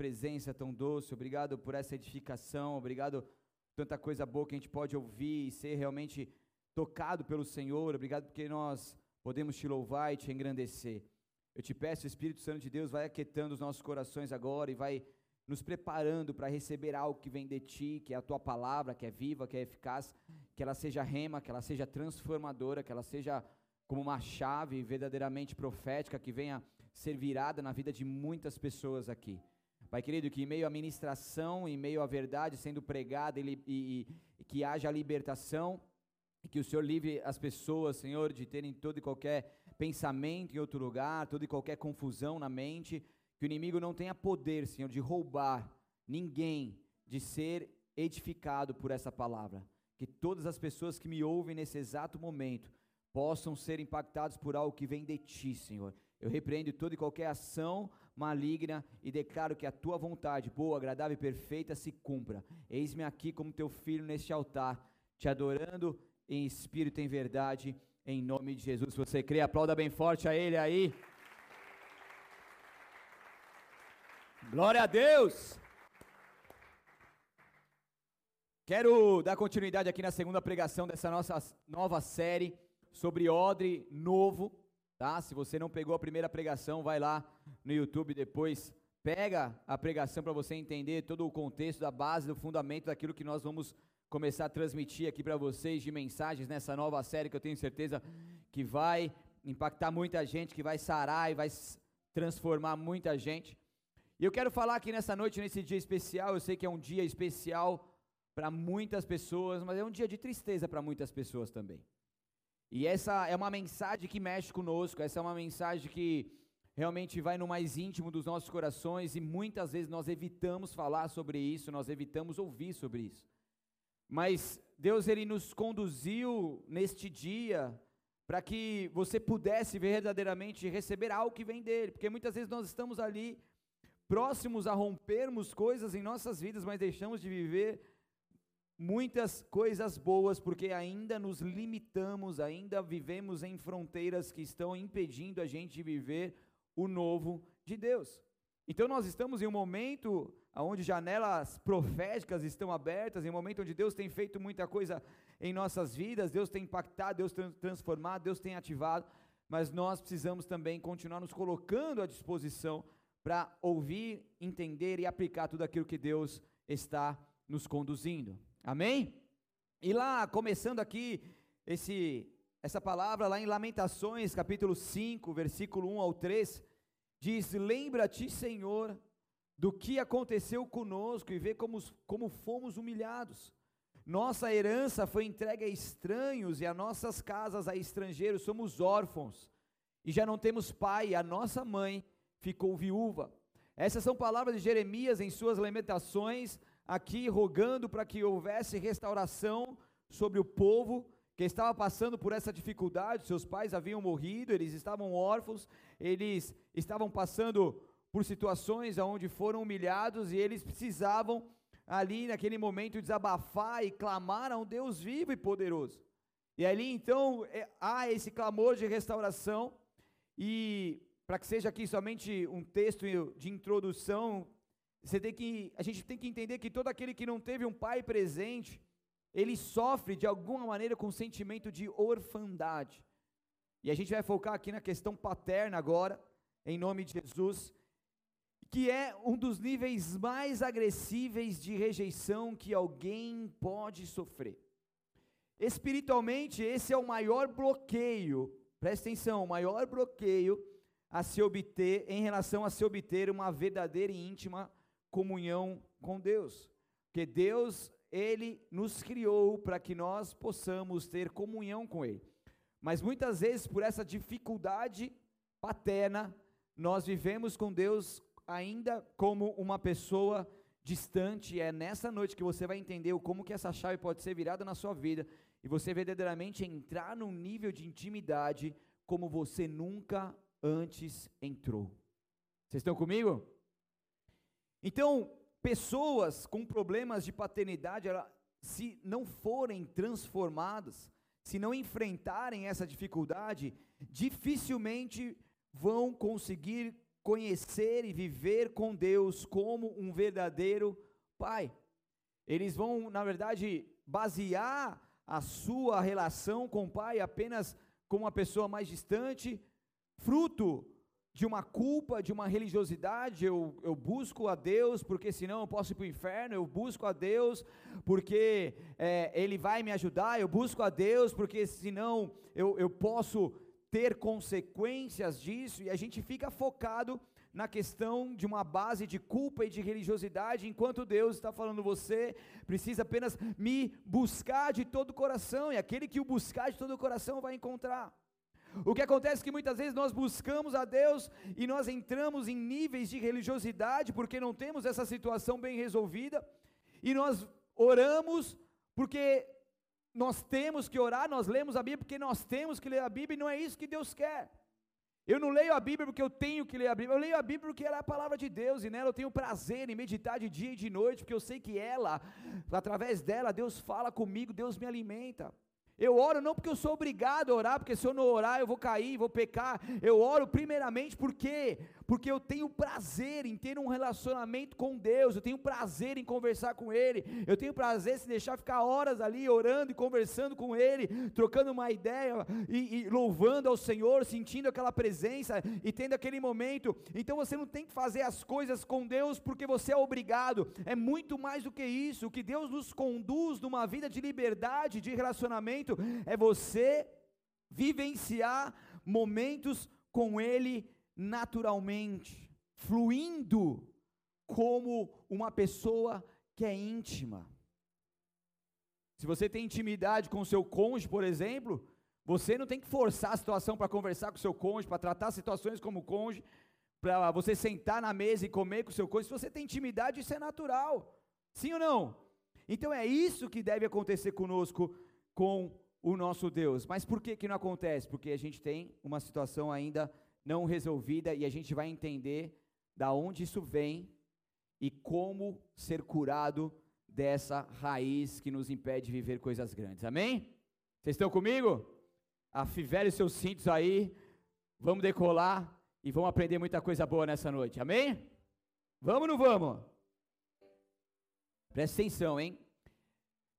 presença tão doce, obrigado por essa edificação, obrigado tanta coisa boa que a gente pode ouvir e ser realmente tocado pelo Senhor, obrigado porque nós podemos te louvar e te engrandecer. Eu te peço, Espírito Santo de Deus, vai aquietando os nossos corações agora e vai nos preparando para receber algo que vem de ti, que é a tua palavra, que é viva, que é eficaz, que ela seja rema, que ela seja transformadora, que ela seja como uma chave verdadeiramente profética que venha ser virada na vida de muitas pessoas aqui. Pai querido, que em meio à ministração, em meio à verdade sendo pregada e, e, e que haja libertação, e que o Senhor livre as pessoas, Senhor, de terem todo e qualquer pensamento em outro lugar, toda e qualquer confusão na mente, que o inimigo não tenha poder, Senhor, de roubar ninguém de ser edificado por essa palavra. Que todas as pessoas que me ouvem nesse exato momento possam ser impactados por algo que vem de ti, Senhor. Eu repreendo toda e qualquer ação maligna e declaro que a tua vontade, boa, agradável e perfeita, se cumpra. Eis-me aqui como teu filho neste altar, te adorando em espírito e em verdade, em nome de Jesus. Se você crê, aplauda bem forte a Ele aí. Glória a Deus! Quero dar continuidade aqui na segunda pregação dessa nossa nova série sobre odre novo, tá? Se você não pegou a primeira pregação, vai lá no YouTube depois, pega a pregação para você entender todo o contexto da base, do fundamento daquilo que nós vamos começar a transmitir aqui para vocês de mensagens nessa nova série que eu tenho certeza que vai impactar muita gente, que vai sarar e vai transformar muita gente. E eu quero falar aqui nessa noite, nesse dia especial. Eu sei que é um dia especial para muitas pessoas, mas é um dia de tristeza para muitas pessoas também. E essa é uma mensagem que mexe conosco, essa é uma mensagem que realmente vai no mais íntimo dos nossos corações e muitas vezes nós evitamos falar sobre isso, nós evitamos ouvir sobre isso. Mas Deus ele nos conduziu neste dia para que você pudesse verdadeiramente receber algo que vem dele, porque muitas vezes nós estamos ali próximos a rompermos coisas em nossas vidas, mas deixamos de viver muitas coisas boas porque ainda nos limitamos, ainda vivemos em fronteiras que estão impedindo a gente de viver o novo de Deus. Então nós estamos em um momento onde janelas proféticas estão abertas, em um momento onde Deus tem feito muita coisa em nossas vidas, Deus tem impactado, Deus tem transformado, Deus tem ativado, mas nós precisamos também continuar nos colocando à disposição para ouvir, entender e aplicar tudo aquilo que Deus está nos conduzindo. Amém? E lá, começando aqui esse essa palavra lá em Lamentações, capítulo 5, versículo 1 ao 3, diz: "Lembra-te, Senhor, do que aconteceu conosco e vê como, como fomos humilhados. Nossa herança foi entregue a estranhos e as nossas casas a estrangeiros, somos órfãos e já não temos pai, a nossa mãe ficou viúva. Essas são palavras de Jeremias em suas lamentações, aqui rogando para que houvesse restauração sobre o povo que estava passando por essa dificuldade. Seus pais haviam morrido, eles estavam órfãos, eles estavam passando por situações onde foram humilhados e eles precisavam ali naquele momento desabafar e clamar a um Deus vivo e poderoso. E ali então é, há esse clamor de restauração e para que seja aqui somente um texto de introdução, você tem que, a gente tem que entender que todo aquele que não teve um pai presente, ele sofre de alguma maneira com sentimento de orfandade. E a gente vai focar aqui na questão paterna agora, em nome de Jesus, que é um dos níveis mais agressíveis de rejeição que alguém pode sofrer. Espiritualmente, esse é o maior bloqueio, presta atenção, o maior bloqueio a se obter, em relação a se obter uma verdadeira e íntima comunhão com Deus. Porque Deus, Ele nos criou para que nós possamos ter comunhão com Ele. Mas muitas vezes, por essa dificuldade paterna, nós vivemos com Deus ainda como uma pessoa distante. É nessa noite que você vai entender como que essa chave pode ser virada na sua vida e você verdadeiramente entrar num nível de intimidade como você nunca antes entrou. Vocês estão comigo? Então, pessoas com problemas de paternidade, ela, se não forem transformadas, se não enfrentarem essa dificuldade, dificilmente vão conseguir conhecer e viver com Deus como um verdadeiro pai. Eles vão, na verdade, basear a sua relação com o pai apenas como uma pessoa mais distante, fruto de uma culpa, de uma religiosidade, eu, eu busco a Deus, porque senão eu posso ir para o inferno, eu busco a Deus, porque é, Ele vai me ajudar, eu busco a Deus, porque senão eu, eu posso ter consequências disso, e a gente fica focado na questão de uma base de culpa e de religiosidade, enquanto Deus está falando, você precisa apenas me buscar de todo o coração, e aquele que o buscar de todo o coração vai encontrar. O que acontece é que muitas vezes nós buscamos a Deus e nós entramos em níveis de religiosidade porque não temos essa situação bem resolvida, e nós oramos porque nós temos que orar, nós lemos a Bíblia porque nós temos que ler a Bíblia e não é isso que Deus quer. Eu não leio a Bíblia porque eu tenho que ler a Bíblia, eu leio a Bíblia porque ela é a palavra de Deus e nela eu tenho prazer em meditar de dia e de noite, porque eu sei que ela, através dela, Deus fala comigo, Deus me alimenta. Eu oro não porque eu sou obrigado a orar, porque se eu não orar eu vou cair, vou pecar. Eu oro primeiramente porque porque eu tenho prazer em ter um relacionamento com Deus, eu tenho prazer em conversar com Ele, eu tenho prazer em se deixar ficar horas ali orando e conversando com Ele, trocando uma ideia e, e louvando ao Senhor, sentindo aquela presença e tendo aquele momento. Então você não tem que fazer as coisas com Deus porque você é obrigado, é muito mais do que isso. O que Deus nos conduz numa vida de liberdade, de relacionamento, é você vivenciar momentos com Ele naturalmente, fluindo como uma pessoa que é íntima. Se você tem intimidade com o seu cônjuge, por exemplo, você não tem que forçar a situação para conversar com o seu cônjuge, para tratar situações como cônjuge, para você sentar na mesa e comer com o seu cônjuge. Se você tem intimidade, isso é natural. Sim ou não? Então é isso que deve acontecer conosco com o nosso Deus. Mas por que que não acontece? Porque a gente tem uma situação ainda não resolvida e a gente vai entender da onde isso vem e como ser curado dessa raiz que nos impede de viver coisas grandes. Amém? Vocês estão comigo? Afivele seus cintos aí. Vamos decolar e vamos aprender muita coisa boa nessa noite. Amém? Vamos ou não vamos? Presta atenção, hein?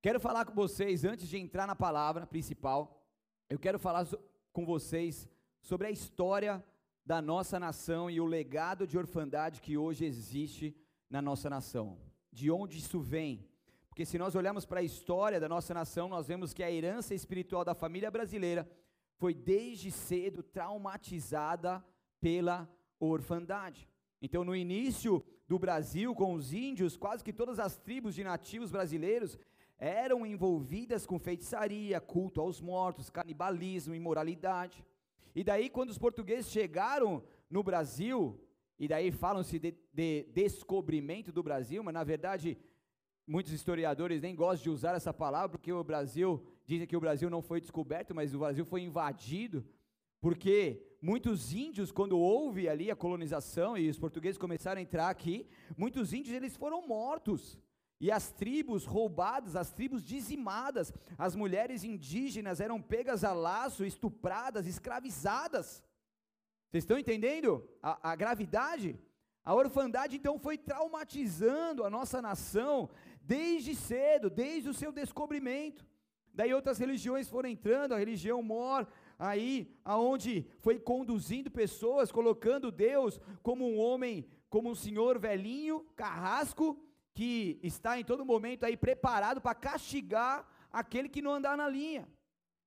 Quero falar com vocês antes de entrar na palavra principal. Eu quero falar com vocês sobre a história da nossa nação e o legado de orfandade que hoje existe na nossa nação. De onde isso vem? Porque se nós olharmos para a história da nossa nação, nós vemos que a herança espiritual da família brasileira foi desde cedo traumatizada pela orfandade. Então, no início do Brasil, com os índios, quase que todas as tribos de nativos brasileiros eram envolvidas com feitiçaria, culto aos mortos, canibalismo, imoralidade. E daí, quando os portugueses chegaram no Brasil, e daí falam-se de, de, descobrimento do Brasil, mas na verdade, muitos historiadores nem gostam de usar essa palavra, porque o Brasil, dizem que o Brasil não foi descoberto, mas o Brasil foi invadido, porque muitos índios, quando houve ali a colonização e os portugueses começaram a entrar aqui, muitos índios eles foram mortos. E as tribos roubadas, as tribos dizimadas, as mulheres indígenas eram pegas a laço, estupradas, escravizadas. Vocês estão entendendo a, a gravidade? A orfandade então foi traumatizando a nossa nação desde cedo, desde o seu descobrimento. Daí outras religiões foram entrando, a religião mor, aí aonde foi conduzindo pessoas, colocando Deus como um homem, como um senhor velhinho, carrasco, que está em todo momento aí preparado para castigar aquele que não andar na linha.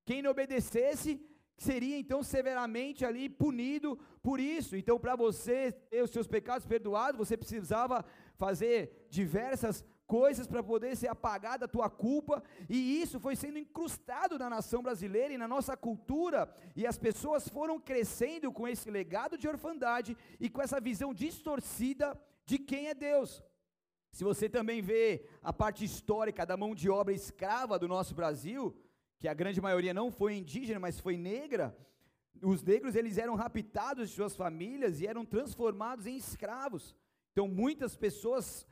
Quem não obedecesse seria então severamente ali punido por isso. Então, para você ter os seus pecados perdoados, você precisava fazer diversas coisas para poder ser apagada a tua culpa, e isso foi sendo incrustado na nação brasileira e na nossa cultura, e as pessoas foram crescendo com esse legado de orfandade e com essa visão distorcida de quem é Deus. Se você também vê a parte histórica da mão de obra escrava do nosso Brasil, que a grande maioria não foi indígena, mas foi negra, os negros eles eram raptados de suas famílias e eram transformados em escravos. Então muitas pessoas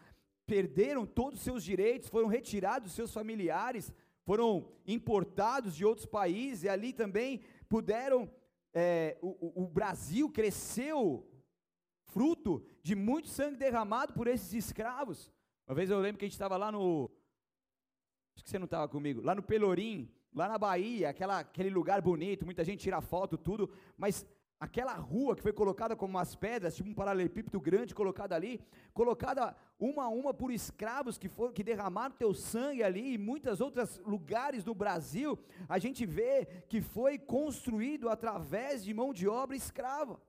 perderam todos os seus direitos, foram retirados dos seus familiares, foram importados de outros países e ali também puderam, é, o, o Brasil cresceu fruto de muito sangue derramado por esses escravos. Uma vez eu lembro que a gente estava lá no. Acho que você não estava comigo. Lá no Pelourim, lá na Bahia, aquela, aquele lugar bonito, muita gente tira foto, tudo, mas aquela rua que foi colocada como umas pedras, tipo um paralelepípedo grande colocado ali, colocada uma a uma por escravos que foram que derramaram teu sangue ali, e muitos outros lugares do Brasil, a gente vê que foi construído através de mão de obra escrava.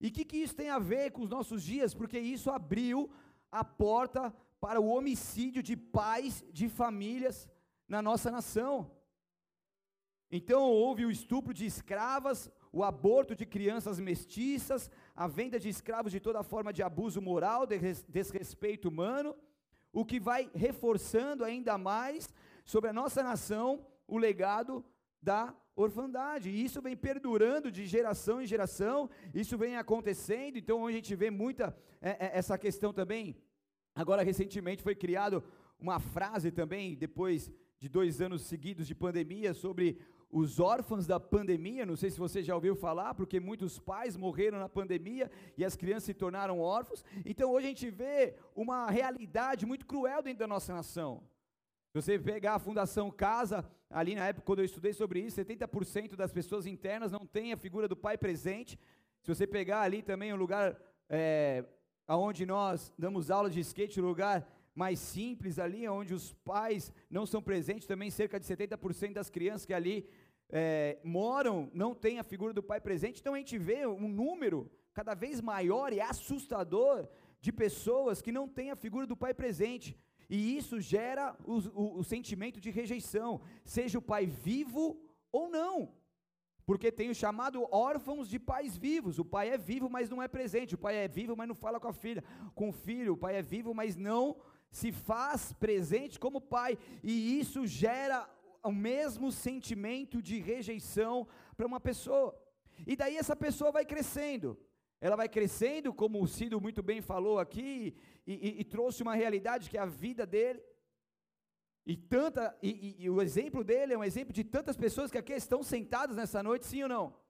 E o que, que isso tem a ver com os nossos dias? Porque isso abriu a porta para o homicídio de pais de famílias na nossa nação. Então houve o estupro de escravas, o aborto de crianças mestiças, a venda de escravos de toda forma de abuso moral, de desrespeito humano, o que vai reforçando ainda mais sobre a nossa nação o legado da orfandade. E isso vem perdurando de geração em geração, isso vem acontecendo. Então, a gente vê muita é, é, essa questão também. Agora, recentemente foi criado uma frase também, depois de dois anos seguidos de pandemia, sobre os órfãos da pandemia, não sei se você já ouviu falar, porque muitos pais morreram na pandemia e as crianças se tornaram órfãos. Então hoje a gente vê uma realidade muito cruel dentro da nossa nação. Você pegar a Fundação Casa, ali na época quando eu estudei sobre isso, 70% das pessoas internas não têm a figura do pai presente. Se você pegar ali também um lugar é, onde nós damos aula de skate, um lugar mais simples ali, onde os pais não são presentes, também cerca de 70% das crianças que ali é, moram não tem a figura do pai presente. Então a gente vê um número cada vez maior e assustador de pessoas que não têm a figura do pai presente. E isso gera o, o, o sentimento de rejeição, seja o pai vivo ou não. Porque tem o chamado órfãos de pais vivos. O pai é vivo, mas não é presente. O pai é vivo, mas não fala com a filha. Com o filho, o pai é vivo, mas não se faz presente como pai, e isso gera o mesmo sentimento de rejeição para uma pessoa. E daí essa pessoa vai crescendo. Ela vai crescendo, como o Cido muito bem falou aqui, e, e, e trouxe uma realidade que é a vida dele. E, tanta, e, e o exemplo dele é um exemplo de tantas pessoas que aqui estão sentadas nessa noite, sim ou não?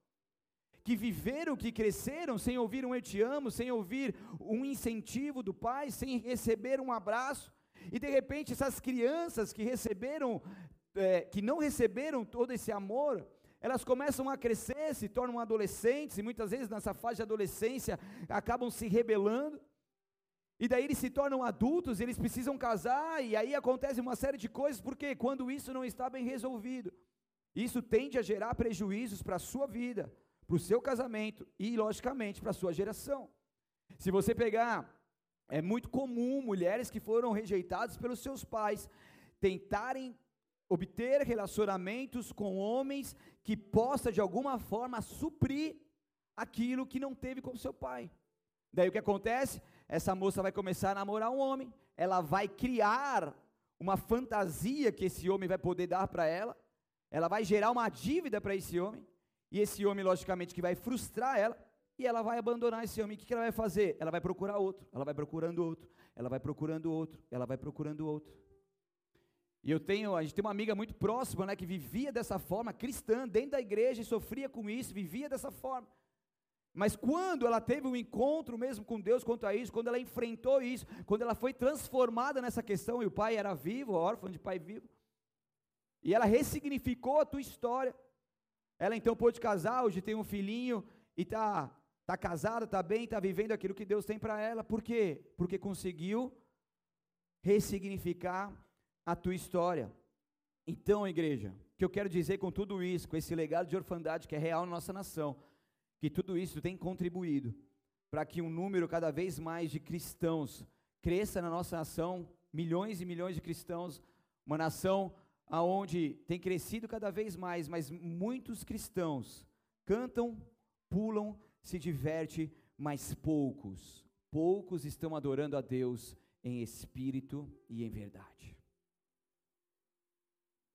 que viveram, que cresceram sem ouvir um eu te amo, sem ouvir um incentivo do pai, sem receber um abraço, e de repente essas crianças que receberam, é, que não receberam todo esse amor, elas começam a crescer, se tornam adolescentes, e muitas vezes nessa fase de adolescência acabam se rebelando, e daí eles se tornam adultos, eles precisam casar, e aí acontece uma série de coisas, porque quando isso não está bem resolvido, isso tende a gerar prejuízos para a sua vida, para o seu casamento e, logicamente, para a sua geração. Se você pegar, é muito comum mulheres que foram rejeitadas pelos seus pais tentarem obter relacionamentos com homens que possa de alguma forma suprir aquilo que não teve com seu pai. Daí o que acontece? Essa moça vai começar a namorar um homem, ela vai criar uma fantasia que esse homem vai poder dar para ela, ela vai gerar uma dívida para esse homem, e esse homem, logicamente, que vai frustrar ela, e ela vai abandonar esse homem. O que ela vai fazer? Ela vai procurar outro, ela vai procurando outro, ela vai procurando outro, ela vai procurando outro. E eu tenho, a gente tem uma amiga muito próxima, né, que vivia dessa forma, cristã, dentro da igreja, e sofria com isso, vivia dessa forma. Mas quando ela teve um encontro mesmo com Deus quanto a isso, quando ela enfrentou isso, quando ela foi transformada nessa questão, e o pai era vivo, órfão de pai vivo, e ela ressignificou a tua história, ela então pôde casar, hoje tem um filhinho e está tá casada, está bem, está vivendo aquilo que Deus tem para ela. Por quê? Porque conseguiu ressignificar a tua história. Então, igreja, o que eu quero dizer com tudo isso, com esse legado de orfandade que é real na nossa nação, que tudo isso tem contribuído para que um número cada vez mais de cristãos cresça na nossa nação, milhões e milhões de cristãos, uma nação aonde tem crescido cada vez mais, mas muitos cristãos cantam, pulam, se diverte, mas poucos, poucos estão adorando a Deus em espírito e em verdade.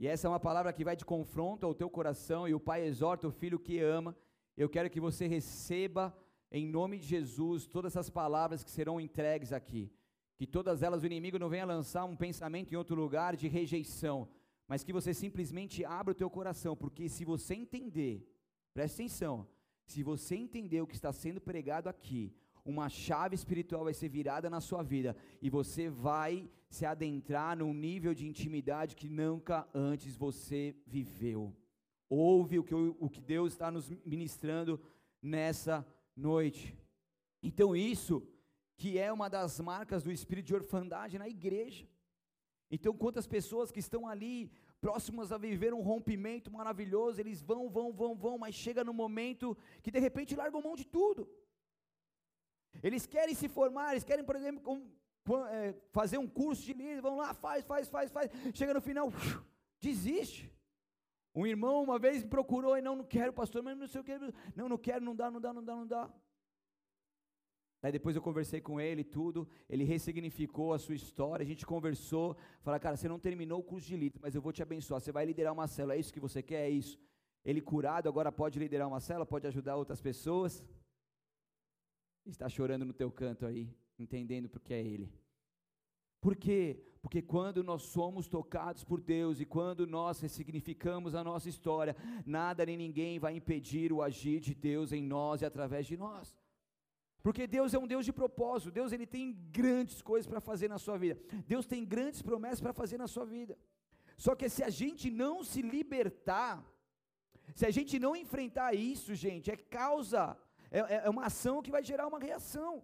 E essa é uma palavra que vai de confronto ao teu coração e o pai exorta o filho que ama. Eu quero que você receba em nome de Jesus todas essas palavras que serão entregues aqui. Que todas elas o inimigo não venha lançar um pensamento em outro lugar de rejeição, mas que você simplesmente abra o teu coração, porque se você entender, preste atenção, se você entender o que está sendo pregado aqui, uma chave espiritual vai ser virada na sua vida e você vai se adentrar num nível de intimidade que nunca antes você viveu. Ouve o que, o que Deus está nos ministrando nessa noite. Então, isso que é uma das marcas do espírito de orfandade na igreja. Então, quantas pessoas que estão ali próximas a viver um rompimento maravilhoso, eles vão, vão, vão, vão, mas chega no momento que de repente largam mão de tudo. Eles querem se formar, eles querem, por exemplo, com, com, é, fazer um curso de líder, vão lá, faz, faz, faz, faz, chega no final, desiste. Um irmão uma vez me procurou e não, não quero, pastor, mas não sei o que, não, não quero, não dá, não dá, não dá, não dá. Aí depois eu conversei com ele tudo, ele ressignificou a sua história, a gente conversou, falou, cara, você não terminou o curso de líder, mas eu vou te abençoar, você vai liderar uma célula, é isso que você quer? É isso. Ele curado, agora pode liderar uma célula, pode ajudar outras pessoas. Está chorando no teu canto aí, entendendo porque é ele. Por quê? Porque quando nós somos tocados por Deus e quando nós ressignificamos a nossa história, nada nem ninguém vai impedir o agir de Deus em nós e através de nós. Porque Deus é um Deus de propósito, Deus ele tem grandes coisas para fazer na sua vida. Deus tem grandes promessas para fazer na sua vida. Só que se a gente não se libertar, se a gente não enfrentar isso, gente, é causa, é, é, é uma ação que vai gerar uma reação.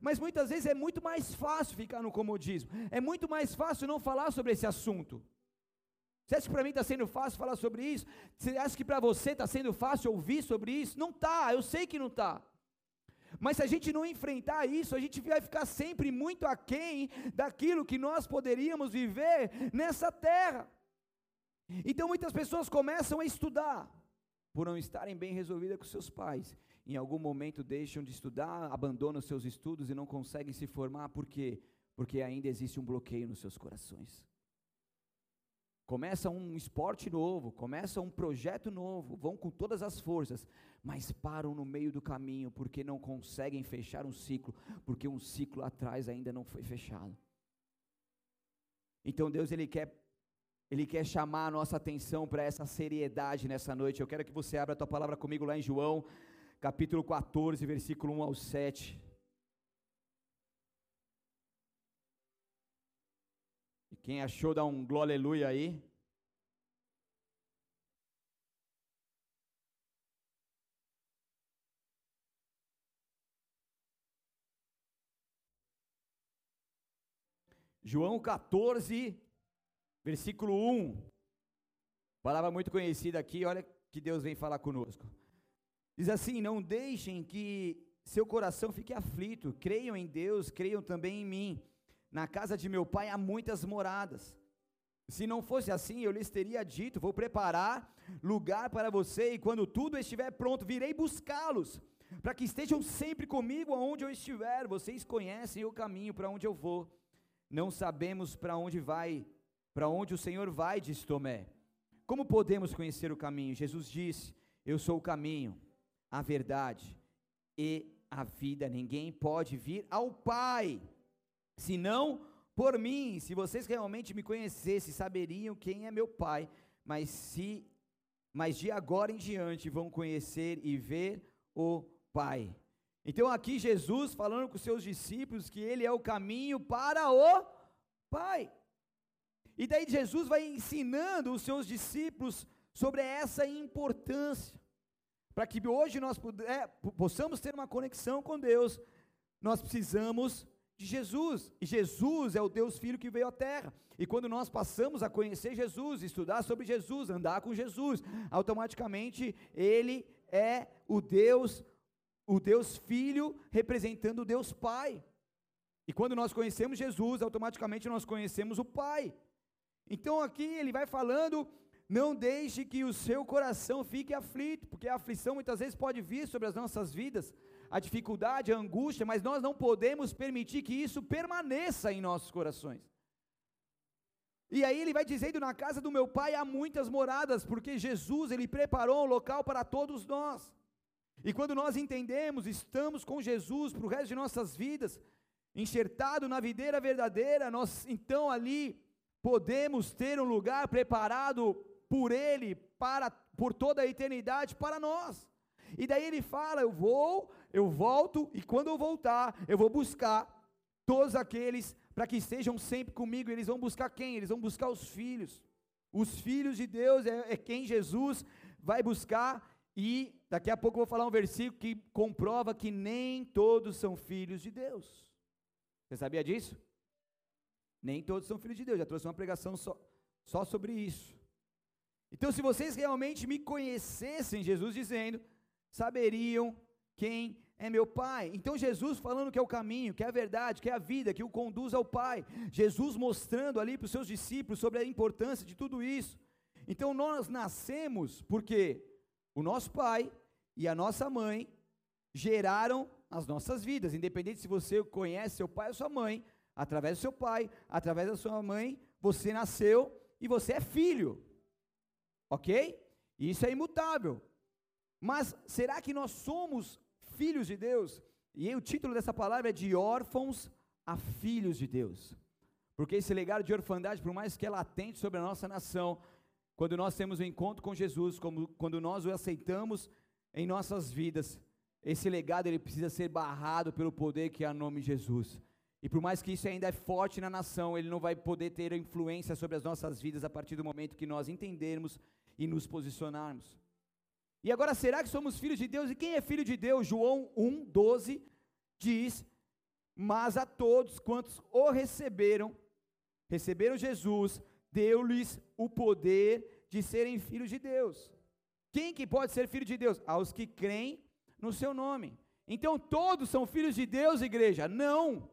Mas muitas vezes é muito mais fácil ficar no comodismo, é muito mais fácil não falar sobre esse assunto. Você acha que para mim está sendo fácil falar sobre isso? Você acha que para você está sendo fácil ouvir sobre isso? Não está, eu sei que não está. Mas se a gente não enfrentar isso, a gente vai ficar sempre muito aquém daquilo que nós poderíamos viver nessa terra. Então muitas pessoas começam a estudar, por não estarem bem resolvidas com seus pais. Em algum momento deixam de estudar, abandonam seus estudos e não conseguem se formar, por quê? Porque ainda existe um bloqueio nos seus corações começa um esporte novo, começa um projeto novo, vão com todas as forças, mas param no meio do caminho porque não conseguem fechar um ciclo, porque um ciclo atrás ainda não foi fechado. Então Deus ele quer ele quer chamar a nossa atenção para essa seriedade nessa noite. Eu quero que você abra a tua palavra comigo lá em João, capítulo 14, versículo 1 ao 7. Quem achou, dá um glória aleluia aí. João 14, versículo 1. Palavra muito conhecida aqui, olha que Deus vem falar conosco. Diz assim: Não deixem que seu coração fique aflito, creiam em Deus, creiam também em mim. Na casa de meu pai há muitas moradas. Se não fosse assim, eu lhes teria dito: Vou preparar lugar para você, e quando tudo estiver pronto, virei buscá-los, para que estejam sempre comigo aonde eu estiver. Vocês conhecem o caminho para onde eu vou. Não sabemos para onde vai, para onde o Senhor vai, disse Tomé. Como podemos conhecer o caminho? Jesus disse: Eu sou o caminho, a verdade e a vida. Ninguém pode vir ao Pai senão por mim. Se vocês realmente me conhecessem, saberiam quem é meu Pai, mas se mas de agora em diante vão conhecer e ver o Pai. Então aqui Jesus falando com seus discípulos que ele é o caminho para o Pai. E daí Jesus vai ensinando os seus discípulos sobre essa importância. Para que hoje nós puder, possamos ter uma conexão com Deus, nós precisamos de Jesus. E Jesus é o Deus Filho que veio à terra. E quando nós passamos a conhecer Jesus, estudar sobre Jesus, andar com Jesus, automaticamente ele é o Deus, o Deus Filho representando o Deus Pai. E quando nós conhecemos Jesus, automaticamente nós conhecemos o Pai. Então aqui ele vai falando não deixe que o seu coração fique aflito, porque a aflição muitas vezes pode vir sobre as nossas vidas, a dificuldade, a angústia, mas nós não podemos permitir que isso permaneça em nossos corações. E aí ele vai dizendo: na casa do meu pai há muitas moradas, porque Jesus ele preparou um local para todos nós. E quando nós entendemos, estamos com Jesus para o resto de nossas vidas, enxertado na videira verdadeira, nós então ali podemos ter um lugar preparado por Ele para por toda a eternidade para nós. E daí ele fala: Eu vou, eu volto, e quando eu voltar, eu vou buscar todos aqueles para que estejam sempre comigo. Eles vão buscar quem? Eles vão buscar os filhos. Os filhos de Deus é, é quem Jesus vai buscar. E daqui a pouco eu vou falar um versículo que comprova que nem todos são filhos de Deus. Você sabia disso? Nem todos são filhos de Deus. Já trouxe uma pregação só, só sobre isso. Então, se vocês realmente me conhecessem, Jesus dizendo, saberiam quem é meu Pai. Então, Jesus falando que é o caminho, que é a verdade, que é a vida, que o conduz ao Pai. Jesus mostrando ali para os seus discípulos sobre a importância de tudo isso. Então, nós nascemos porque o nosso pai e a nossa mãe geraram as nossas vidas, independente se você conhece seu pai ou sua mãe, através do seu pai, através da sua mãe, você nasceu e você é filho. Ok? Isso é imutável. Mas será que nós somos filhos de Deus? E o título dessa palavra é de órfãos a filhos de Deus. Porque esse legado de orfandade, por mais que é latente sobre a nossa nação, quando nós temos um encontro com Jesus, como, quando nós o aceitamos em nossas vidas, esse legado ele precisa ser barrado pelo poder que é o nome de Jesus. E por mais que isso ainda é forte na nação, ele não vai poder ter influência sobre as nossas vidas a partir do momento que nós entendermos e nos posicionarmos. E agora, será que somos filhos de Deus? E quem é filho de Deus? João 1, 12 diz: Mas a todos quantos o receberam, receberam Jesus, deu-lhes o poder de serem filhos de Deus. Quem que pode ser filho de Deus? Aos que creem no seu nome. Então todos são filhos de Deus, igreja? Não.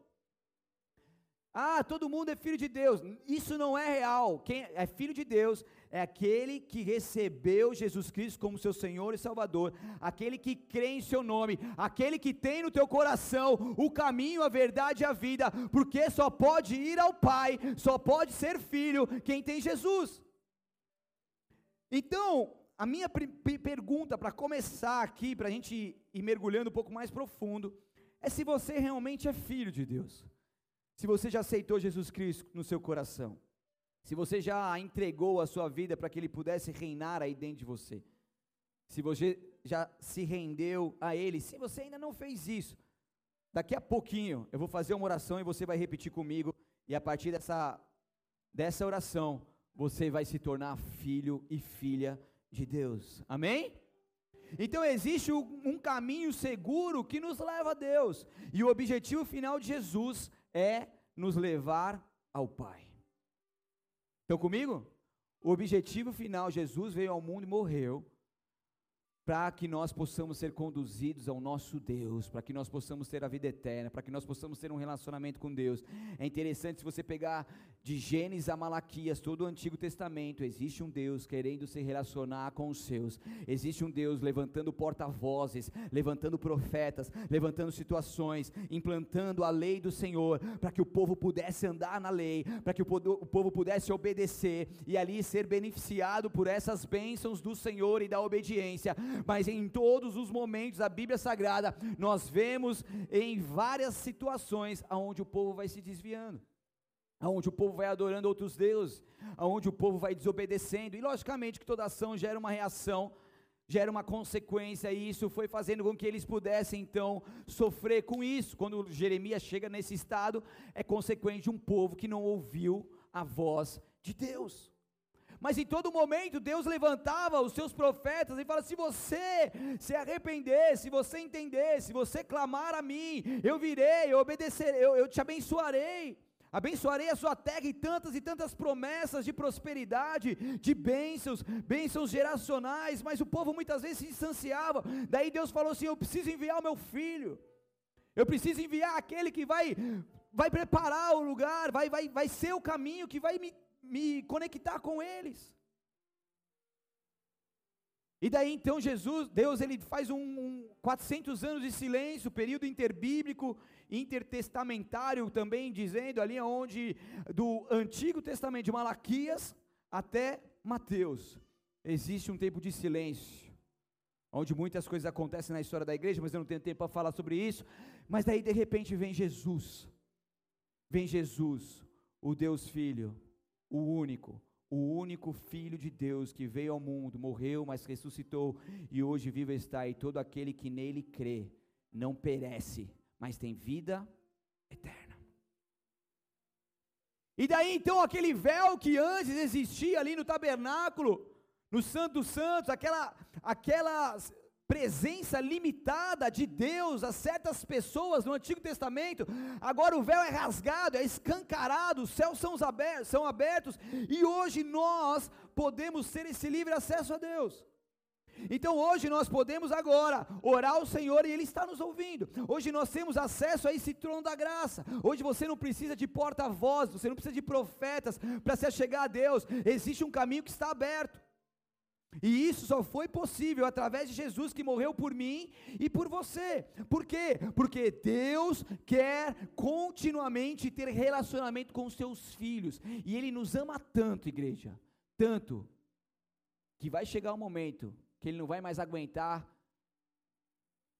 Ah, todo mundo é filho de Deus. Isso não é real. Quem é filho de Deus é aquele que recebeu Jesus Cristo como seu Senhor e Salvador, aquele que crê em seu nome, aquele que tem no teu coração o caminho, a verdade e a vida, porque só pode ir ao Pai, só pode ser filho quem tem Jesus. Então, a minha pergunta para começar aqui, para a gente ir mergulhando um pouco mais profundo, é se você realmente é filho de Deus. Se você já aceitou Jesus Cristo no seu coração, se você já entregou a sua vida para que Ele pudesse reinar aí dentro de você, se você já se rendeu a Ele, se você ainda não fez isso, daqui a pouquinho eu vou fazer uma oração e você vai repetir comigo, e a partir dessa, dessa oração, você vai se tornar filho e filha de Deus, amém? Então existe um caminho seguro que nos leva a Deus, e o objetivo final de Jesus é nos levar ao Pai. Estão comigo? O objetivo final, Jesus veio ao mundo e morreu para que nós possamos ser conduzidos ao nosso Deus, para que nós possamos ter a vida eterna, para que nós possamos ter um relacionamento com Deus. É interessante se você pegar de Gênesis a Malaquias, todo o Antigo Testamento, existe um Deus querendo se relacionar com os seus. Existe um Deus levantando porta-vozes, levantando profetas, levantando situações, implantando a lei do Senhor, para que o povo pudesse andar na lei, para que o povo pudesse obedecer e ali ser beneficiado por essas bênçãos do Senhor e da obediência mas em todos os momentos da Bíblia Sagrada, nós vemos em várias situações aonde o povo vai se desviando, aonde o povo vai adorando outros deuses, aonde o povo vai desobedecendo, e logicamente que toda ação gera uma reação, gera uma consequência, e isso foi fazendo com que eles pudessem então sofrer com isso. Quando Jeremias chega nesse estado, é consequente de um povo que não ouviu a voz de Deus. Mas em todo momento Deus levantava os seus profetas e fala: se você se arrepender, se você entender, se você clamar a mim, eu virei, eu obedecerei, eu, eu te abençoarei. Abençoarei a sua terra e tantas e tantas promessas de prosperidade, de bênçãos, bênçãos geracionais, mas o povo muitas vezes se distanciava. Daí Deus falou assim: Eu preciso enviar o meu filho, eu preciso enviar aquele que vai, vai preparar o lugar, vai, vai, vai ser o caminho, que vai me me conectar com eles. E daí então Jesus, Deus ele faz um, um 400 anos de silêncio, período interbíblico, intertestamentário também, dizendo ali onde do Antigo Testamento de Malaquias até Mateus, existe um tempo de silêncio, onde muitas coisas acontecem na história da igreja, mas eu não tenho tempo para falar sobre isso, mas daí de repente vem Jesus, vem Jesus, o Deus Filho, o único, o único Filho de Deus que veio ao mundo, morreu, mas ressuscitou e hoje vivo está, e todo aquele que nele crê não perece, mas tem vida eterna. E daí então aquele véu que antes existia ali no tabernáculo, no Santo dos Santos, aquela, aquela presença limitada de Deus a certas pessoas no Antigo Testamento, agora o véu é rasgado, é escancarado, os céus são abertos, são abertos e hoje nós podemos ter esse livre acesso a Deus. Então hoje nós podemos agora orar ao Senhor e Ele está nos ouvindo. Hoje nós temos acesso a esse trono da graça. Hoje você não precisa de porta-voz, você não precisa de profetas para se achegar a Deus. Existe um caminho que está aberto. E isso só foi possível através de Jesus que morreu por mim e por você. Por quê? Porque Deus quer continuamente ter relacionamento com os seus filhos. E Ele nos ama tanto, igreja, tanto, que vai chegar um momento que Ele não vai mais aguentar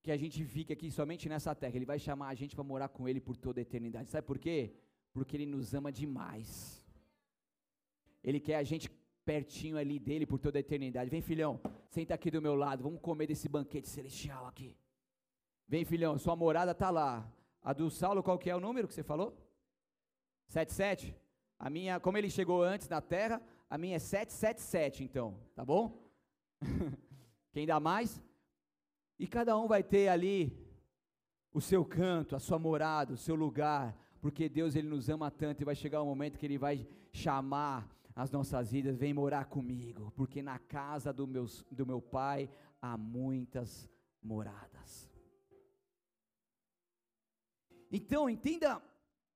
que a gente fique aqui somente nessa terra. Ele vai chamar a gente para morar com Ele por toda a eternidade. Sabe por quê? Porque Ele nos ama demais. Ele quer a gente pertinho ali dele por toda a eternidade. Vem, filhão, senta aqui do meu lado, vamos comer desse banquete celestial aqui. Vem, filhão, sua morada está lá. A do Saulo, qual que é o número que você falou? 77? A minha, como ele chegou antes na terra, a minha é 777, então, tá bom? Quem dá mais? E cada um vai ter ali o seu canto, a sua morada, o seu lugar, porque Deus ele nos ama tanto e vai chegar um momento que ele vai chamar as nossas vidas, vem morar comigo, porque na casa do, meus, do meu pai há muitas moradas. Então, entenda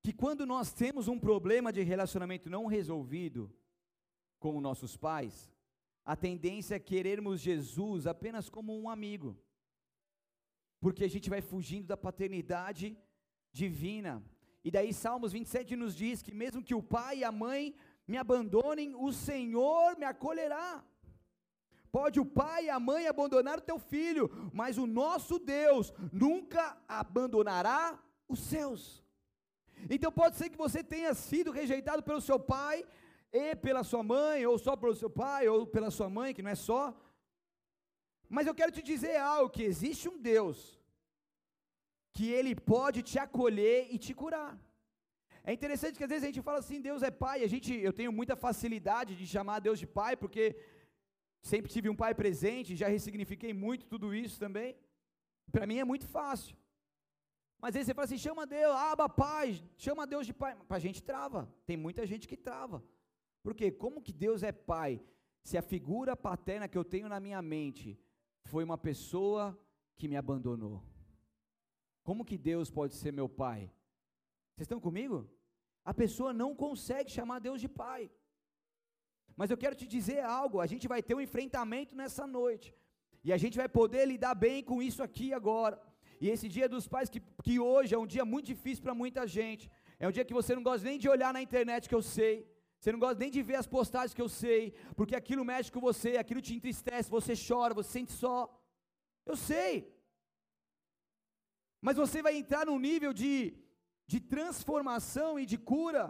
que quando nós temos um problema de relacionamento não resolvido com nossos pais, a tendência é querermos Jesus apenas como um amigo, porque a gente vai fugindo da paternidade divina. E daí Salmos 27 nos diz que mesmo que o pai e a mãe me abandonem, o Senhor me acolherá. Pode o pai e a mãe abandonar o teu filho, mas o nosso Deus nunca abandonará os seus. Então pode ser que você tenha sido rejeitado pelo seu pai e pela sua mãe, ou só pelo seu pai, ou pela sua mãe, que não é só. Mas eu quero te dizer algo: que existe um Deus que Ele pode te acolher e te curar. É interessante que às vezes a gente fala assim, Deus é pai, a gente, eu tenho muita facilidade de chamar Deus de pai, porque sempre tive um pai presente, já ressignifiquei muito tudo isso também. Para mim é muito fácil. Mas às vezes você fala assim, chama Deus, aba pai, chama Deus de pai. Para a gente trava, tem muita gente que trava. Por quê? Como que Deus é pai? Se a figura paterna que eu tenho na minha mente foi uma pessoa que me abandonou. Como que Deus pode ser meu pai? Vocês estão comigo? A pessoa não consegue chamar Deus de pai. Mas eu quero te dizer algo: a gente vai ter um enfrentamento nessa noite, e a gente vai poder lidar bem com isso aqui agora. E esse dia dos pais, que, que hoje é um dia muito difícil para muita gente, é um dia que você não gosta nem de olhar na internet, que eu sei, você não gosta nem de ver as postagens que eu sei, porque aquilo mexe com você, aquilo te entristece, você chora, você sente só. Eu sei. Mas você vai entrar num nível de de transformação e de cura,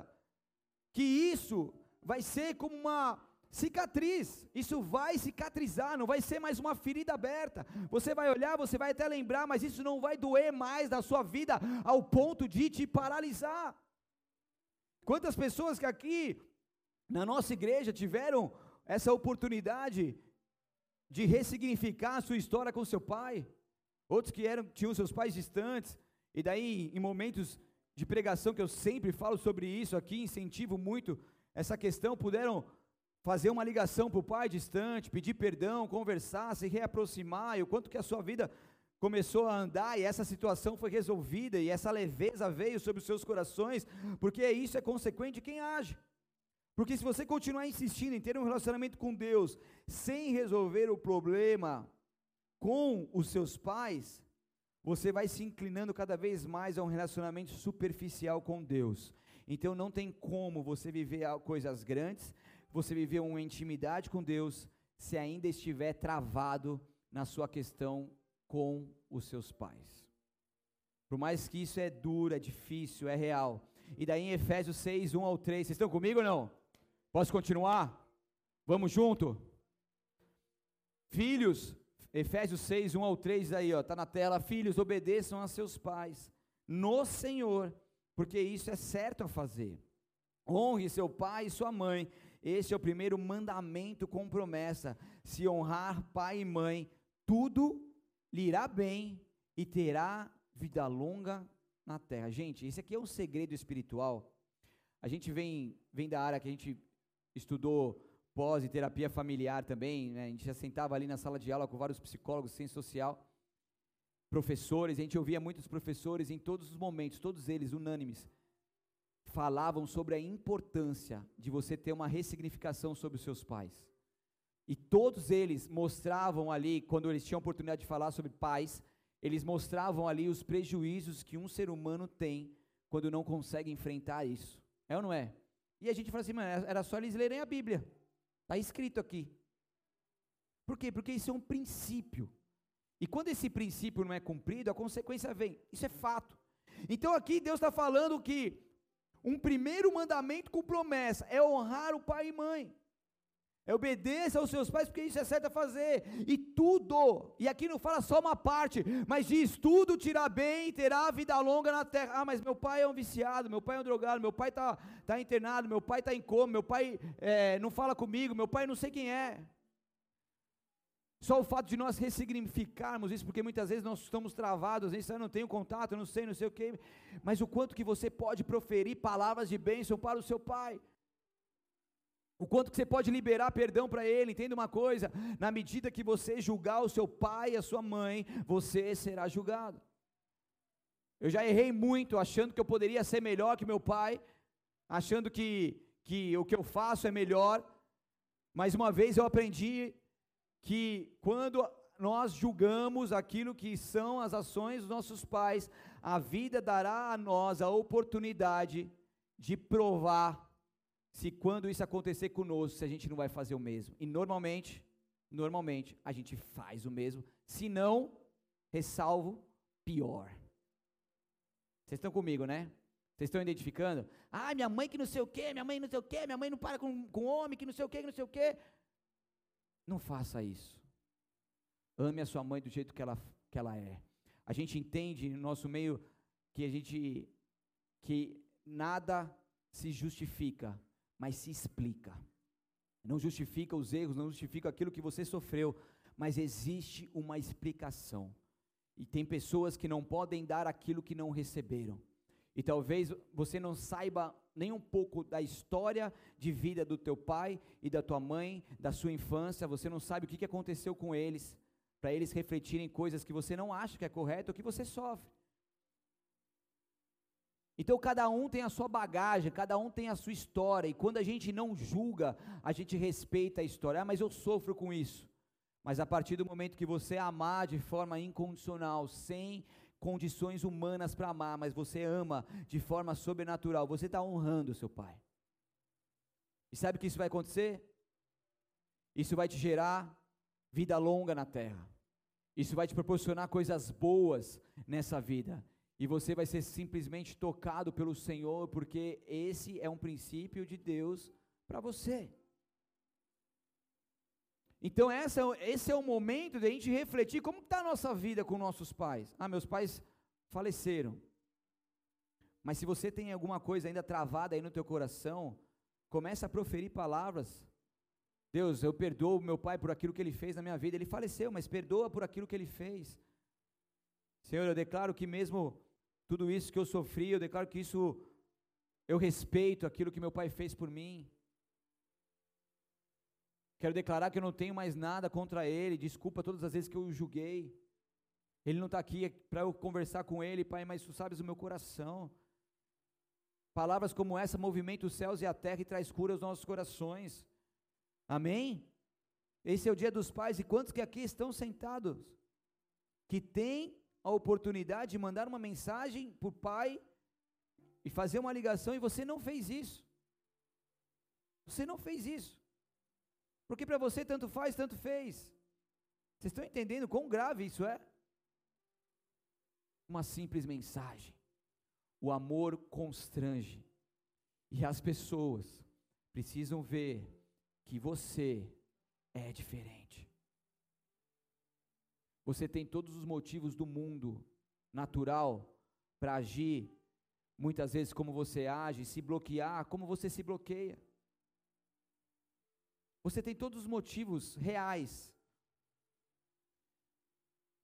que isso vai ser como uma cicatriz, isso vai cicatrizar, não vai ser mais uma ferida aberta. Você vai olhar, você vai até lembrar, mas isso não vai doer mais na sua vida ao ponto de te paralisar. Quantas pessoas que aqui na nossa igreja tiveram essa oportunidade de ressignificar a sua história com seu pai? Outros que eram tinham seus pais distantes e daí em momentos de pregação, que eu sempre falo sobre isso aqui, incentivo muito essa questão, puderam fazer uma ligação para o pai distante, pedir perdão, conversar, se reaproximar, e o quanto que a sua vida começou a andar e essa situação foi resolvida e essa leveza veio sobre os seus corações, porque isso é consequente de quem age. Porque se você continuar insistindo em ter um relacionamento com Deus sem resolver o problema com os seus pais, você vai se inclinando cada vez mais a um relacionamento superficial com Deus. Então não tem como você viver coisas grandes, você viver uma intimidade com Deus, se ainda estiver travado na sua questão com os seus pais. Por mais que isso é duro, é difícil, é real. E daí em Efésios 6, 1 ao 3, vocês estão comigo ou não? Posso continuar? Vamos junto? Filhos, Efésios 6, 1 ao 3 aí, ó, tá na tela. Filhos, obedeçam a seus pais no Senhor, porque isso é certo a fazer. Honre seu pai e sua mãe. Esse é o primeiro mandamento com promessa. Se honrar pai e mãe, tudo lhe irá bem e terá vida longa na terra. Gente, esse aqui é um segredo espiritual. A gente vem, vem da área que a gente estudou pós e terapia familiar também, né? a gente já sentava ali na sala de aula com vários psicólogos, ciência social, professores, a gente ouvia muitos professores em todos os momentos, todos eles unânimes, falavam sobre a importância de você ter uma ressignificação sobre os seus pais. E todos eles mostravam ali, quando eles tinham oportunidade de falar sobre pais, eles mostravam ali os prejuízos que um ser humano tem quando não consegue enfrentar isso. É ou não é? E a gente fala assim, mano, era só eles lerem a Bíblia. Está escrito aqui. Por quê? Porque isso é um princípio. E quando esse princípio não é cumprido, a consequência vem. Isso é fato. Então aqui Deus está falando que um primeiro mandamento com promessa é honrar o pai e mãe. É obedeça aos seus pais, porque isso é certo a fazer. E tudo, e aqui não fala só uma parte, mas diz: tudo terá bem e terá vida longa na terra. Ah, mas meu pai é um viciado, meu pai é um drogado, meu pai está tá internado, meu pai está em coma, meu pai é, não fala comigo, meu pai não sei quem é. Só o fato de nós ressignificarmos isso, porque muitas vezes nós estamos travados, isso eu não tenho contato, eu não sei, não sei o que, mas o quanto que você pode proferir palavras de bênção para o seu pai. O quanto que você pode liberar perdão para ele, entenda uma coisa, na medida que você julgar o seu pai e a sua mãe, você será julgado. Eu já errei muito achando que eu poderia ser melhor que meu pai, achando que, que o que eu faço é melhor, mas uma vez eu aprendi que quando nós julgamos aquilo que são as ações dos nossos pais, a vida dará a nós a oportunidade de provar se quando isso acontecer conosco, se a gente não vai fazer o mesmo. E normalmente, normalmente, a gente faz o mesmo. Se não, ressalvo, pior. Vocês estão comigo, né? Vocês estão identificando? Ah, minha mãe que não sei o quê, minha mãe não sei o quê, minha mãe não para com, com homem, que não sei o quê, que não sei o quê. Não faça isso. Ame a sua mãe do jeito que ela, que ela é. A gente entende no nosso meio que a gente que nada se justifica mas se explica. Não justifica os erros, não justifica aquilo que você sofreu, mas existe uma explicação. E tem pessoas que não podem dar aquilo que não receberam. E talvez você não saiba nem um pouco da história de vida do teu pai e da tua mãe, da sua infância, você não sabe o que aconteceu com eles, para eles refletirem coisas que você não acha que é correto ou que você sofre. Então cada um tem a sua bagagem, cada um tem a sua história, e quando a gente não julga, a gente respeita a história. Ah, mas eu sofro com isso. Mas a partir do momento que você amar de forma incondicional, sem condições humanas para amar, mas você ama de forma sobrenatural, você está honrando seu pai. E sabe o que isso vai acontecer? Isso vai te gerar vida longa na terra. Isso vai te proporcionar coisas boas nessa vida e você vai ser simplesmente tocado pelo Senhor, porque esse é um princípio de Deus para você. Então, essa, esse é o momento de a gente refletir como está a nossa vida com nossos pais. Ah, meus pais faleceram. Mas se você tem alguma coisa ainda travada aí no teu coração, comece a proferir palavras. Deus, eu perdoo meu pai por aquilo que ele fez na minha vida. Ele faleceu, mas perdoa por aquilo que ele fez. Senhor, eu declaro que mesmo tudo isso que eu sofri, eu declaro que isso eu respeito aquilo que meu pai fez por mim. Quero declarar que eu não tenho mais nada contra ele. Desculpa todas as vezes que eu o julguei. Ele não está aqui para eu conversar com ele, pai, mas tu sabes o meu coração. Palavras como essa movimentam os céus e a terra e traz cura aos nossos corações. Amém? Esse é o dia dos pais e quantos que aqui estão sentados que têm a oportunidade de mandar uma mensagem para o pai e fazer uma ligação e você não fez isso. Você não fez isso. Porque para você tanto faz, tanto fez. Vocês estão entendendo quão grave isso é? Uma simples mensagem. O amor constrange. E as pessoas precisam ver que você é diferente. Você tem todos os motivos do mundo natural para agir, muitas vezes como você age, se bloquear, como você se bloqueia. Você tem todos os motivos reais.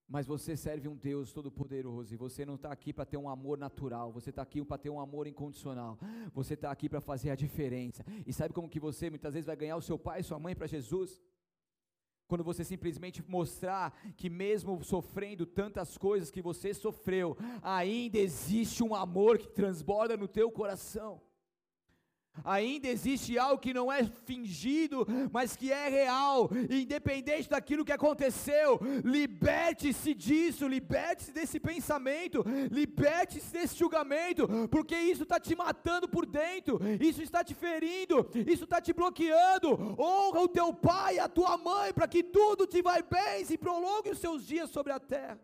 Mas você serve um Deus todo-poderoso e você não está aqui para ter um amor natural, você está aqui para ter um amor incondicional, você está aqui para fazer a diferença. E sabe como que você muitas vezes vai ganhar o seu pai e sua mãe para Jesus? Quando você simplesmente mostrar que, mesmo sofrendo tantas coisas que você sofreu, ainda existe um amor que transborda no teu coração. Ainda existe algo que não é fingido, mas que é real, independente daquilo que aconteceu. Liberte-se disso, liberte-se desse pensamento, liberte-se desse julgamento, porque isso está te matando por dentro, isso está te ferindo, isso está te bloqueando. Honra o teu pai e a tua mãe, para que tudo te vai bem e prolongue os seus dias sobre a terra.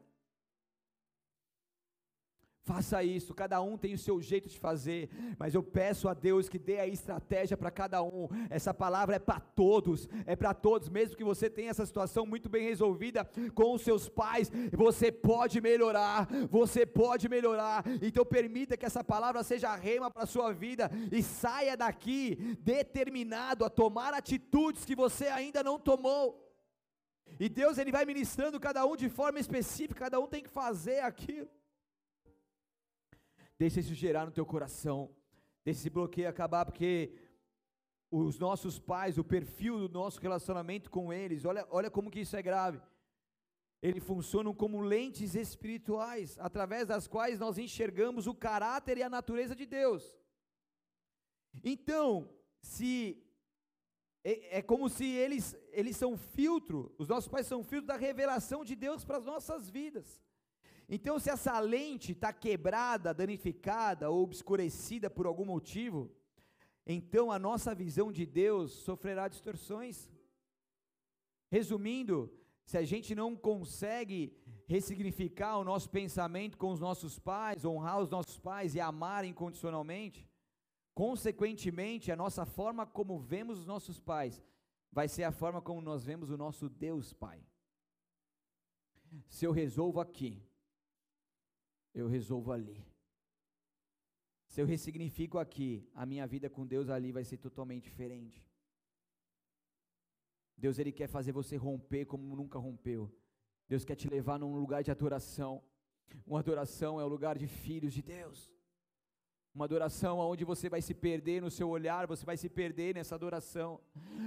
Faça isso, cada um tem o seu jeito de fazer, mas eu peço a Deus que dê a estratégia para cada um. Essa palavra é para todos, é para todos, mesmo que você tenha essa situação muito bem resolvida com os seus pais, você pode melhorar, você pode melhorar. Então permita que essa palavra seja rema para a sua vida e saia daqui determinado a tomar atitudes que você ainda não tomou. E Deus ele vai ministrando cada um de forma específica, cada um tem que fazer aquilo. Deixa isso gerar no teu coração. Deixa esse bloqueio acabar, porque os nossos pais, o perfil do nosso relacionamento com eles, olha, olha como que isso é grave. Eles funcionam como lentes espirituais, através das quais nós enxergamos o caráter e a natureza de Deus. Então, se é, é, como se eles, eles são filtro, os nossos pais são filtro da revelação de Deus para as nossas vidas. Então, se essa lente está quebrada, danificada ou obscurecida por algum motivo, então a nossa visão de Deus sofrerá distorções. Resumindo, se a gente não consegue ressignificar o nosso pensamento com os nossos pais, honrar os nossos pais e amar incondicionalmente, consequentemente, a nossa forma como vemos os nossos pais vai ser a forma como nós vemos o nosso Deus Pai. Se eu resolvo aqui eu resolvo ali. Se eu ressignifico aqui, a minha vida com Deus ali vai ser totalmente diferente. Deus ele quer fazer você romper como nunca rompeu. Deus quer te levar num lugar de adoração. Uma adoração é o lugar de filhos de Deus. Uma adoração onde você vai se perder no seu olhar, você vai se perder nessa adoração.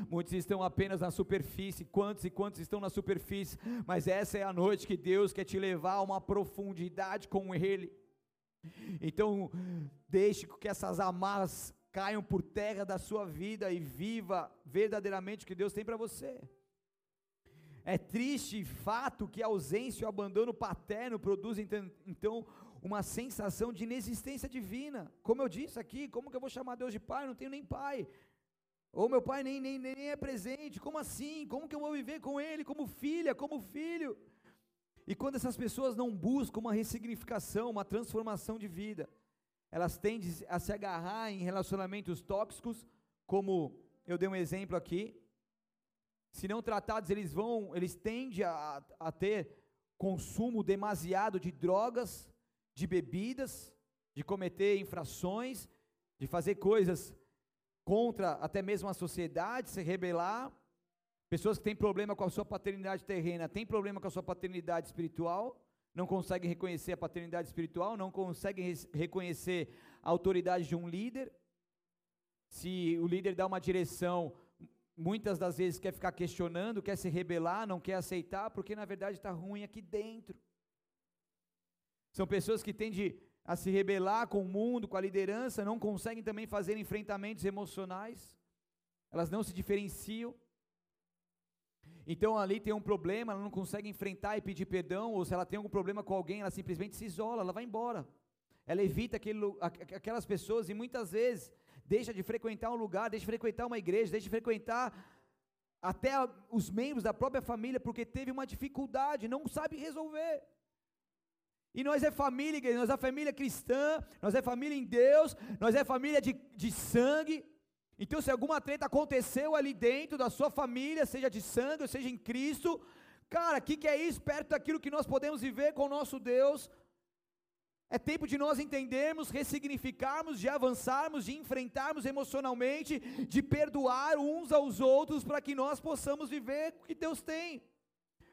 Muitos estão apenas na superfície, quantos e quantos estão na superfície, mas essa é a noite que Deus quer te levar a uma profundidade com Ele. Então, deixe que essas amarras caiam por terra da sua vida e viva verdadeiramente o que Deus tem para você. É triste fato que a ausência e o abandono paterno produzem então, então uma sensação de inexistência divina. Como eu disse aqui, como que eu vou chamar Deus de pai? Eu não tenho nem pai. Ou meu pai nem, nem, nem é presente. Como assim? Como que eu vou viver com ele? Como filha, como filho? E quando essas pessoas não buscam uma ressignificação, uma transformação de vida, elas tendem a se agarrar em relacionamentos tóxicos, como eu dei um exemplo aqui. Se não tratados, eles vão, eles tendem a, a ter consumo demasiado de drogas, de bebidas, de cometer infrações, de fazer coisas contra até mesmo a sociedade, se rebelar. Pessoas que têm problema com a sua paternidade terrena, têm problema com a sua paternidade espiritual, não conseguem reconhecer a paternidade espiritual, não conseguem reconhecer a autoridade de um líder. Se o líder dá uma direção, muitas das vezes quer ficar questionando, quer se rebelar, não quer aceitar, porque na verdade está ruim aqui dentro. São pessoas que tendem a se rebelar com o mundo, com a liderança, não conseguem também fazer enfrentamentos emocionais, elas não se diferenciam. Então ali tem um problema, ela não consegue enfrentar e pedir perdão, ou se ela tem algum problema com alguém, ela simplesmente se isola, ela vai embora. Ela evita aquele, aquelas pessoas e muitas vezes deixa de frequentar um lugar, deixa de frequentar uma igreja, deixa de frequentar até os membros da própria família, porque teve uma dificuldade, não sabe resolver. E nós é família, igreja, nós é família cristã, nós é família em Deus, nós é família de, de sangue. Então, se alguma treta aconteceu ali dentro da sua família, seja de sangue, seja em Cristo, cara, o que, que é isso perto daquilo que nós podemos viver com o nosso Deus? É tempo de nós entendermos, ressignificarmos, de avançarmos, de enfrentarmos emocionalmente, de perdoar uns aos outros, para que nós possamos viver o que Deus tem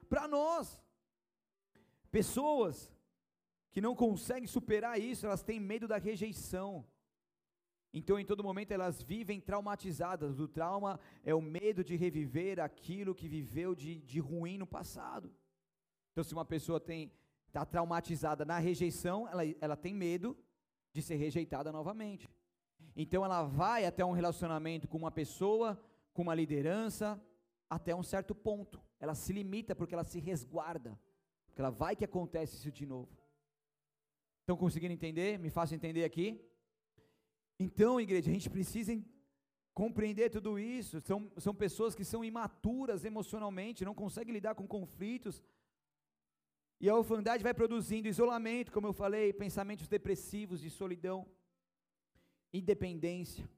para nós. Pessoas que não conseguem superar isso, elas têm medo da rejeição. Então, em todo momento, elas vivem traumatizadas. O trauma é o medo de reviver aquilo que viveu de, de ruim no passado. Então, se uma pessoa está traumatizada na rejeição, ela, ela tem medo de ser rejeitada novamente. Então, ela vai até um relacionamento com uma pessoa, com uma liderança, até um certo ponto. Ela se limita porque ela se resguarda. Porque ela vai que acontece isso de novo. Estão conseguindo entender? Me façam entender aqui? Então, igreja, a gente precisa compreender tudo isso. São, são pessoas que são imaturas emocionalmente, não conseguem lidar com conflitos. E a orfandade vai produzindo isolamento, como eu falei, pensamentos depressivos, de solidão, independência,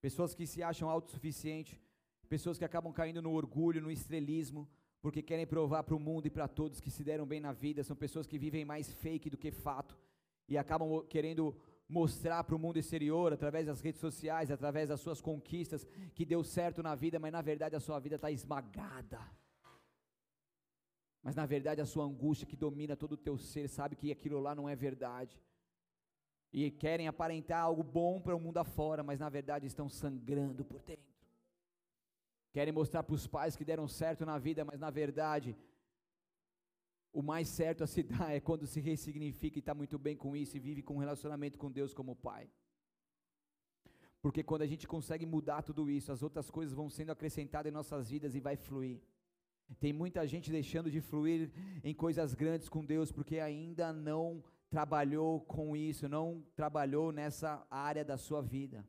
pessoas que se acham autossuficientes, pessoas que acabam caindo no orgulho, no estrelismo, porque querem provar para o mundo e para todos que se deram bem na vida, são pessoas que vivem mais fake do que fato e acabam querendo mostrar para o mundo exterior, através das redes sociais, através das suas conquistas, que deu certo na vida, mas na verdade a sua vida está esmagada. Mas na verdade a sua angústia que domina todo o teu ser, sabe que aquilo lá não é verdade. E querem aparentar algo bom para o mundo afora, mas na verdade estão sangrando por dentro. Querem mostrar para os pais que deram certo na vida, mas na verdade o mais certo a se dar é quando se ressignifica e está muito bem com isso e vive com um relacionamento com Deus como Pai. Porque quando a gente consegue mudar tudo isso, as outras coisas vão sendo acrescentadas em nossas vidas e vai fluir. Tem muita gente deixando de fluir em coisas grandes com Deus porque ainda não trabalhou com isso, não trabalhou nessa área da sua vida.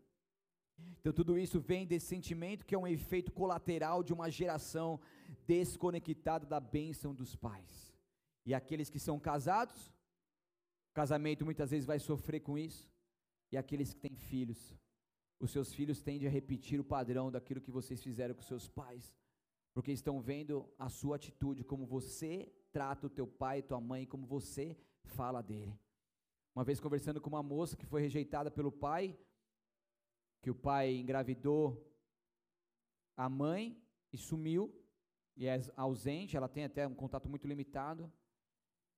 Então tudo isso vem desse sentimento que é um efeito colateral de uma geração desconectada da bênção dos pais. E aqueles que são casados, casamento muitas vezes vai sofrer com isso. E aqueles que têm filhos, os seus filhos tendem a repetir o padrão daquilo que vocês fizeram com seus pais, porque estão vendo a sua atitude, como você trata o teu pai e tua mãe, como você fala dele. Uma vez conversando com uma moça que foi rejeitada pelo pai, que o pai engravidou a mãe e sumiu, e é ausente, ela tem até um contato muito limitado.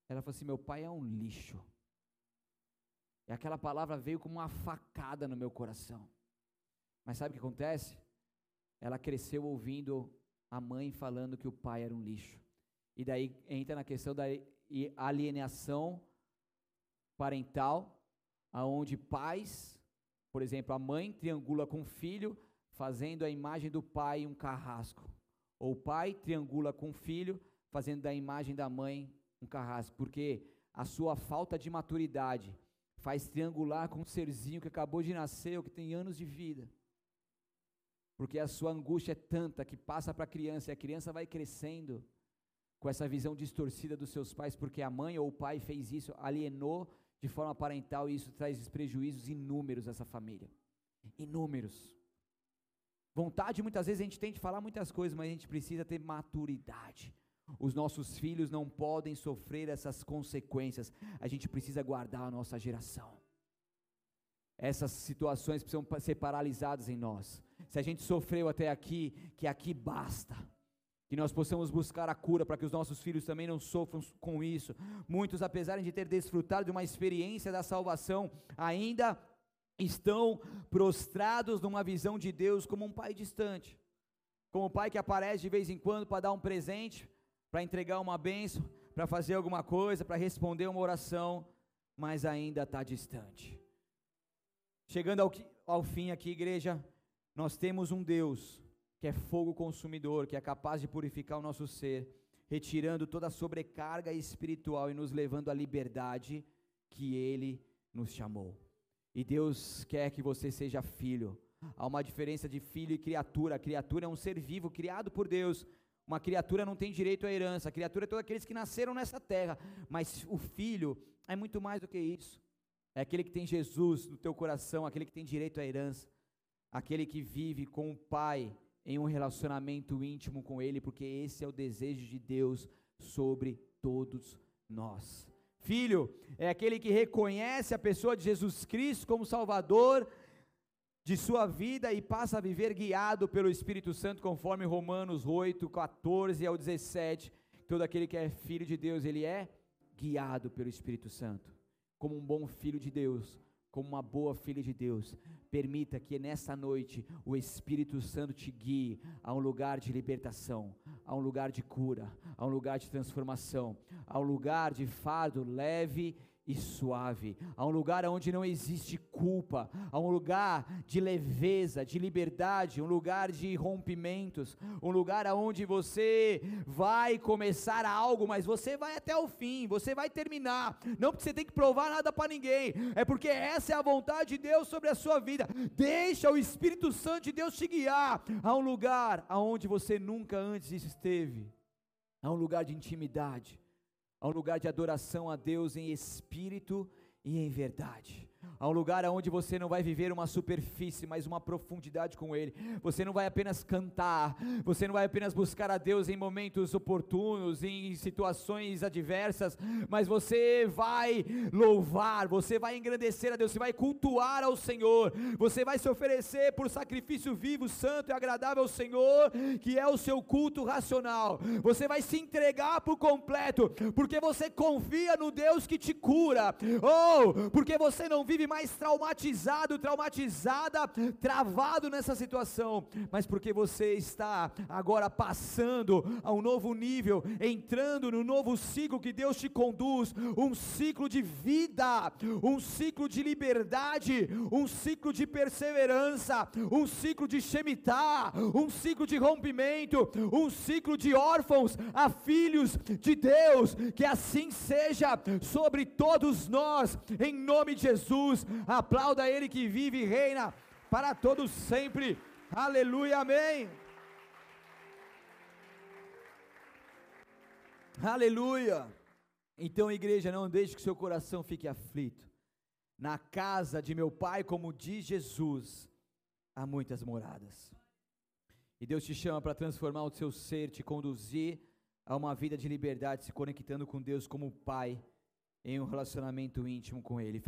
Ela falou assim: Meu pai é um lixo. E aquela palavra veio como uma facada no meu coração. Mas sabe o que acontece? Ela cresceu ouvindo a mãe falando que o pai era um lixo. E daí entra na questão da alienação parental, aonde pais, por exemplo, a mãe triangula com o filho, fazendo a imagem do pai um carrasco. Ou o pai triangula com o filho, fazendo da imagem da mãe um carrasco, porque a sua falta de maturidade faz triangular com um serzinho que acabou de nascer ou que tem anos de vida. Porque a sua angústia é tanta que passa para a criança e a criança vai crescendo com essa visão distorcida dos seus pais, porque a mãe ou o pai fez isso, alienou de forma parental e isso traz prejuízos inúmeros a essa família. Inúmeros. Vontade, muitas vezes a gente tem de falar muitas coisas, mas a gente precisa ter maturidade os nossos filhos não podem sofrer essas consequências. A gente precisa guardar a nossa geração. Essas situações precisam ser paralisadas em nós. Se a gente sofreu até aqui, que aqui basta. Que nós possamos buscar a cura para que os nossos filhos também não sofram com isso. Muitos, apesar de ter desfrutado de uma experiência da salvação, ainda estão prostrados numa visão de Deus como um pai distante. Como um pai que aparece de vez em quando para dar um presente, para entregar uma benção, para fazer alguma coisa, para responder uma oração, mas ainda está distante. Chegando ao, ao fim aqui, igreja, nós temos um Deus que é fogo consumidor, que é capaz de purificar o nosso ser, retirando toda a sobrecarga espiritual e nos levando à liberdade que Ele nos chamou. E Deus quer que você seja filho. Há uma diferença de filho e criatura. A criatura é um ser vivo criado por Deus, uma criatura não tem direito à herança, a criatura é todos aqueles que nasceram nessa terra, mas o filho é muito mais do que isso. É aquele que tem Jesus no teu coração, aquele que tem direito à herança. aquele que vive com o Pai em um relacionamento íntimo com Ele, porque esse é o desejo de Deus sobre todos nós. Filho é aquele que reconhece a pessoa de Jesus Cristo como Salvador de sua vida e passa a viver guiado pelo Espírito Santo, conforme Romanos 8, 14 ao 17. Todo aquele que é filho de Deus, ele é guiado pelo Espírito Santo, como um bom filho de Deus como uma boa filha de Deus, permita que nessa noite o Espírito Santo te guie a um lugar de libertação, a um lugar de cura, a um lugar de transformação, a um lugar de fardo leve e suave, a um lugar onde não existe culpa, a um lugar de leveza, de liberdade, um lugar de rompimentos, um lugar onde você vai começar algo, mas você vai até o fim, você vai terminar, não porque você tem que provar nada para ninguém, é porque essa é a vontade de Deus sobre a sua vida. Deixa o Espírito Santo de Deus te guiar. A um lugar aonde você nunca antes esteve, a um lugar de intimidade a um lugar de adoração a Deus em espírito e em verdade a um lugar onde você não vai viver uma superfície, mas uma profundidade com Ele. Você não vai apenas cantar, você não vai apenas buscar a Deus em momentos oportunos, em situações adversas, mas você vai louvar, você vai engrandecer a Deus, você vai cultuar ao Senhor, você vai se oferecer por sacrifício vivo, santo e agradável ao Senhor, que é o seu culto racional. Você vai se entregar por completo, porque você confia no Deus que te cura, ou oh, porque você não vive mais traumatizado, traumatizada, travado nessa situação, mas porque você está agora passando a um novo nível, entrando no novo ciclo que Deus te conduz, um ciclo de vida, um ciclo de liberdade, um ciclo de perseverança, um ciclo de Shemitah, um ciclo de rompimento, um ciclo de órfãos a filhos de Deus, que assim seja sobre todos nós, em nome de Jesus. Jesus. Aplauda Ele que vive e reina para todos sempre. Aleluia, amém. Aleluia. Então, igreja, não deixe que seu coração fique aflito. Na casa de meu Pai, como diz Jesus, há muitas moradas. E Deus te chama para transformar o seu ser, te conduzir a uma vida de liberdade, se conectando com Deus como Pai, em um relacionamento íntimo com Ele.